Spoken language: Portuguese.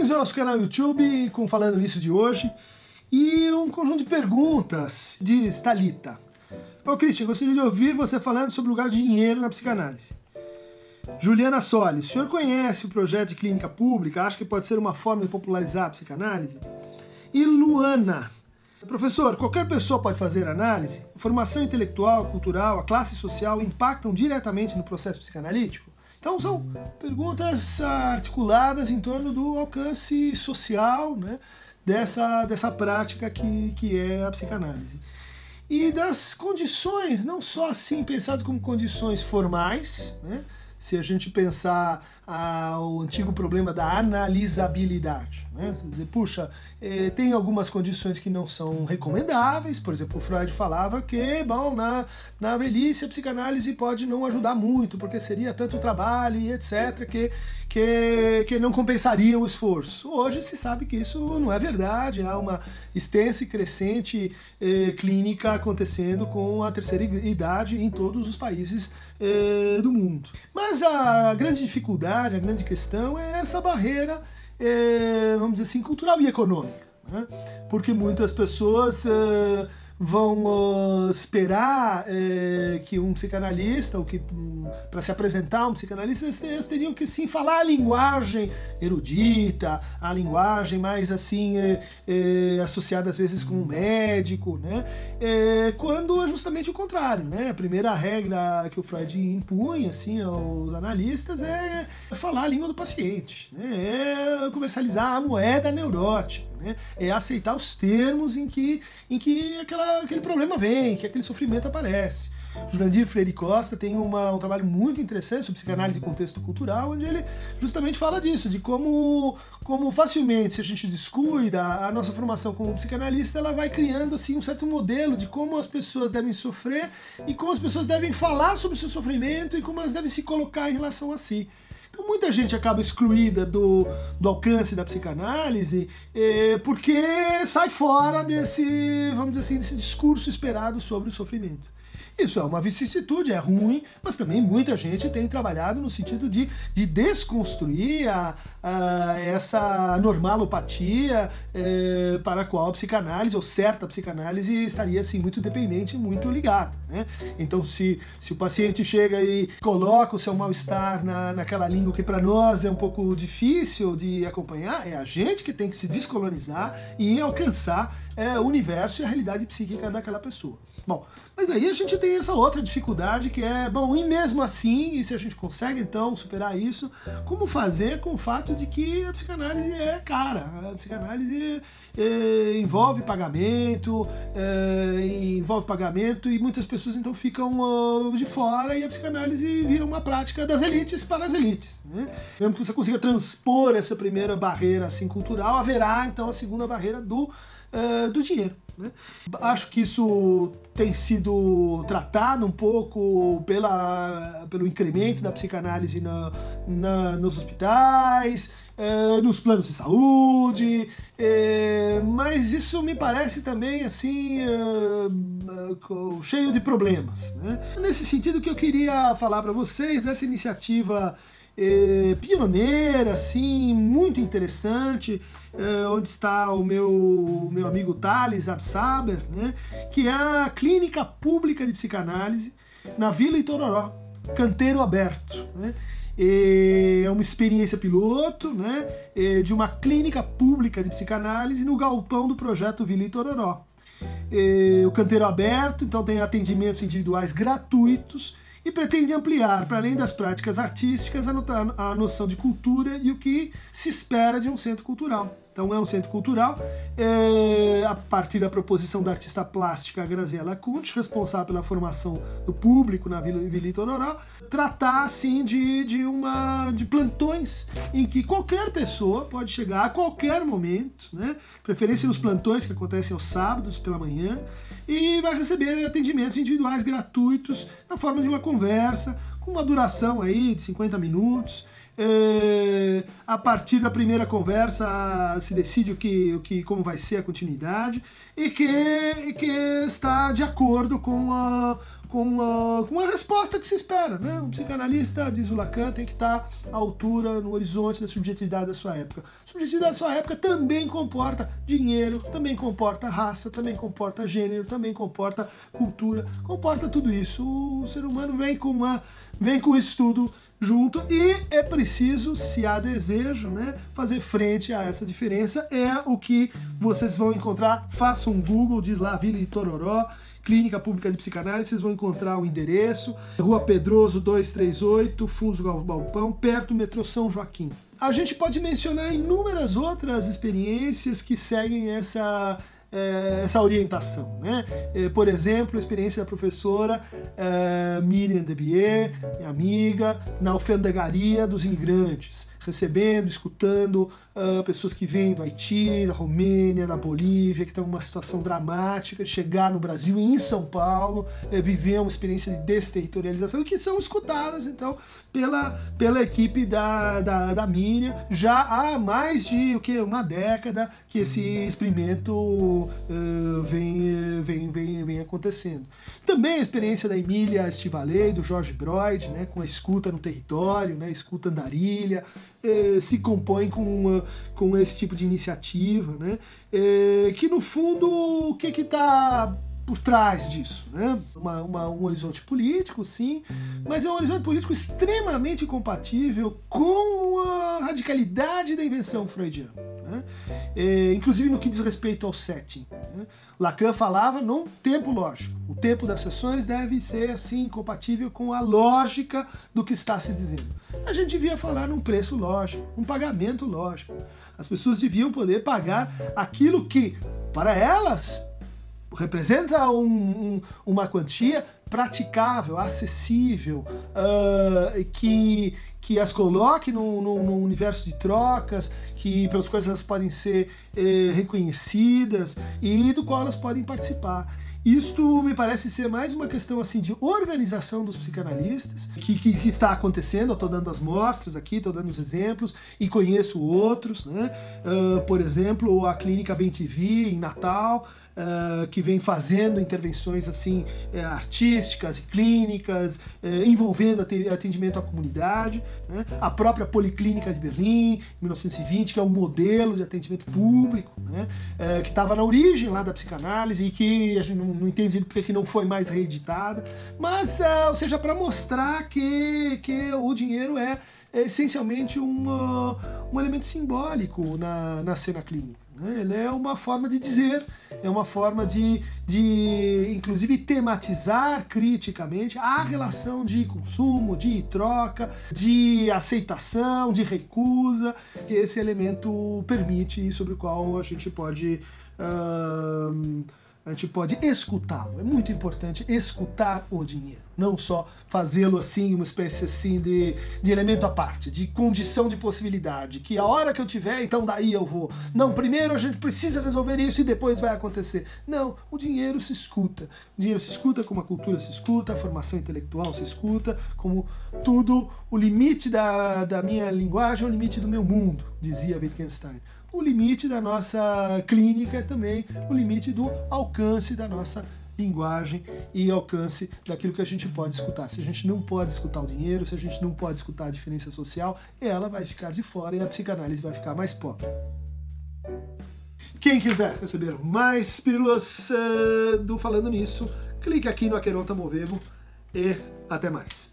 Bem-vindos ao nosso canal YouTube com Falando Nisso de hoje e um conjunto de perguntas de Stalita. Ô Christian, gostaria de ouvir você falando sobre o lugar do dinheiro na psicanálise. Juliana Solis, o senhor conhece o projeto de clínica pública? Acha que pode ser uma forma de popularizar a psicanálise? E Luana, professor, qualquer pessoa pode fazer análise? Formação intelectual, cultural, a classe social impactam diretamente no processo psicanalítico? Então são perguntas articuladas em torno do alcance social né, dessa, dessa prática que, que é a psicanálise. E das condições, não só assim pensadas como condições formais, né, se a gente pensar ah, o antigo problema da analisabilidade. Né? Dizer, puxa, eh, tem algumas condições que não são recomendáveis, por exemplo, o Freud falava que, bom, na, na velhice a psicanálise pode não ajudar muito, porque seria tanto trabalho e etc., que, que, que não compensaria o esforço. Hoje se sabe que isso não é verdade, há uma extensa e crescente eh, clínica acontecendo com a terceira idade em todos os países eh, do mundo. Mas a grande dificuldade, a grande questão é essa barreira, eh, vamos dizer assim, cultural e econômica. Né? Porque muitas pessoas vão uh, esperar é, que um psicanalista, ou que um, para se apresentar um psicanalista, eles teriam que sim falar a linguagem erudita, a linguagem mais assim é, é, associada às vezes com um médico, né? quando é justamente o contrário, né? A primeira regra que o Freud impunha assim aos analistas é falar a língua do paciente, né? É comercializar a moeda neurótica né? É aceitar os termos em que, em que aquela, aquele problema vem, que aquele sofrimento aparece. Jurandir Freire Costa tem uma, um trabalho muito interessante sobre psicanálise e contexto cultural, onde ele justamente fala disso, de como, como facilmente, se a gente descuida, a nossa formação como psicanalista, ela vai criando assim um certo modelo de como as pessoas devem sofrer e como as pessoas devem falar sobre o seu sofrimento e como elas devem se colocar em relação a si. Então muita gente acaba excluída do, do alcance da psicanálise é, porque sai fora desse, vamos dizer assim, desse discurso esperado sobre o sofrimento. Isso é uma vicissitude, é ruim, mas também muita gente tem trabalhado no sentido de, de desconstruir a, a essa normalopatia é, para a qual a psicanálise, ou certa psicanálise, estaria assim, muito dependente, muito ligada. Né? Então, se, se o paciente chega e coloca o seu mal-estar na, naquela língua que para nós é um pouco difícil de acompanhar, é a gente que tem que se descolonizar e alcançar é, universo e a realidade psíquica daquela pessoa. Bom, mas aí a gente tem essa outra dificuldade que é, bom, e mesmo assim, e se a gente consegue então superar isso, como fazer com o fato de que a psicanálise é cara, a psicanálise é, envolve pagamento, é, envolve pagamento e muitas pessoas então ficam uh, de fora e a psicanálise vira uma prática das elites para as elites. Né? Mesmo que você consiga transpor essa primeira barreira assim cultural, haverá então a segunda barreira do, uh, do dinheiro. Né? Acho que isso tem sido tratado um pouco pela, pelo incremento da psicanálise na, na nos hospitais, é, nos planos de saúde, é, mas isso me parece também assim cheio de problemas. Né? Nesse sentido que eu queria falar para vocês dessa iniciativa pioneira, assim, muito interessante, onde está o meu, meu amigo Thales Absaber, né, que é a Clínica Pública de Psicanálise na Vila Itororó, canteiro aberto. Né? É uma experiência piloto né, de uma clínica pública de psicanálise no galpão do projeto Vila Itororó. O canteiro aberto, então tem atendimentos individuais gratuitos e pretende ampliar, para além das práticas artísticas, a noção de cultura e o que se espera de um centro cultural. Então é um centro cultural, é, a partir da proposição da artista plástica Graziella Kuntz, responsável pela formação do público na Vila, Vila Itororó, tratar assim de, de, uma, de plantões em que qualquer pessoa pode chegar a qualquer momento, né? preferência nos plantões que acontecem aos sábados pela manhã, e vai receber atendimentos individuais gratuitos na forma de uma conversa, com uma duração aí de 50 minutos. É, a partir da primeira conversa se decide o que, o que, como vai ser a continuidade e que, que está de acordo com, a, com, uh, com a resposta que se espera. Né? Um psicanalista, diz o Lacan, tem que estar à altura, no horizonte da subjetividade da sua época. A subjetividade da sua época também comporta dinheiro, também comporta raça, também comporta gênero, também comporta cultura, comporta tudo isso. O ser humano vem com, uma, vem com isso tudo junto e é preciso, se há desejo, né, fazer frente a essa diferença. É o que vocês vão encontrar. Faça um Google, diz lá Vila Itororó, Clínica Pública de Psicanálise, vocês vão encontrar o endereço, Rua Pedroso 238, Fundos Galpão, perto do metrô São Joaquim. A gente pode mencionar inúmeras outras experiências que seguem essa é, essa orientação. Né? É, por exemplo, a experiência da professora é, Miriam Debier, minha amiga, na alfandegaria dos imigrantes, recebendo, escutando uh, pessoas que vêm do Haiti, da Romênia, da Bolívia, que estão numa situação dramática chegar no Brasil em São Paulo, é, viver uma experiência de desterritorialização, que são escutadas, então, pela, pela equipe da, da, da Miriam, já há mais de o que, uma década que esse experimento uh, vem, vem, vem, vem acontecendo. Também a experiência da Emília Estivalei, do Jorge Broid, né, com a escuta no território, né, escuta andarilha, uh, se compõe com, uh, com esse tipo de iniciativa, né, que no fundo o que está por trás disso, né? Uma, uma, um horizonte político, sim, mas é um horizonte político extremamente compatível com a radicalidade da invenção freudiana, né? é, inclusive no que diz respeito ao setting. Né? Lacan falava num tempo lógico. O tempo das sessões deve ser assim compatível com a lógica do que está se dizendo. A gente devia falar num preço lógico, um pagamento lógico. As pessoas deviam poder pagar aquilo que, para elas, representa um, um, uma quantia praticável, acessível, uh, que, que as coloque no, no, universo de trocas, que pelas quais elas podem ser eh, reconhecidas e do qual elas podem participar. Isto me parece ser mais uma questão assim de organização dos psicanalistas, que, que, que está acontecendo. Estou dando as mostras aqui, estou dando os exemplos e conheço outros, né? Uh, por exemplo, a Clínica Bem TV em Natal, uh, que vem fazendo intervenções assim uh, artísticas clínicas, uh, envolvendo atendimento à comunidade. Né? A própria Policlínica de Berlim, em 1920, que é um modelo de atendimento público, né? Eh, que estava na origem lá da psicanálise e que a gente não, não entende porque que não foi mais reeditada. Mas, ou seja, para mostrar que, que o dinheiro é essencialmente uma, um elemento simbólico na, na cena clínica. Né? Ele é uma forma de dizer, é uma forma de, de, inclusive, tematizar criticamente a relação de consumo, de troca, de aceitação, de recusa, que esse elemento permite e sobre o qual a gente pode. Uh, a gente pode escutá-lo. É muito importante escutar o dinheiro, não só fazê-lo assim, uma espécie assim de, de elemento à parte, de condição de possibilidade, que a hora que eu tiver, então daí eu vou. Não, primeiro a gente precisa resolver isso e depois vai acontecer. Não, o dinheiro se escuta. O dinheiro se escuta como a cultura se escuta, a formação intelectual se escuta, como tudo, o limite da, da minha linguagem é o limite do meu mundo, dizia Wittgenstein o limite da nossa clínica é também o limite do alcance da nossa linguagem e alcance daquilo que a gente pode escutar. Se a gente não pode escutar o dinheiro, se a gente não pode escutar a diferença social, ela vai ficar de fora e a psicanálise vai ficar mais pobre. Quem quiser receber mais pílulas uh, do Falando Nisso, clique aqui no Aqueronta Movebo e até mais.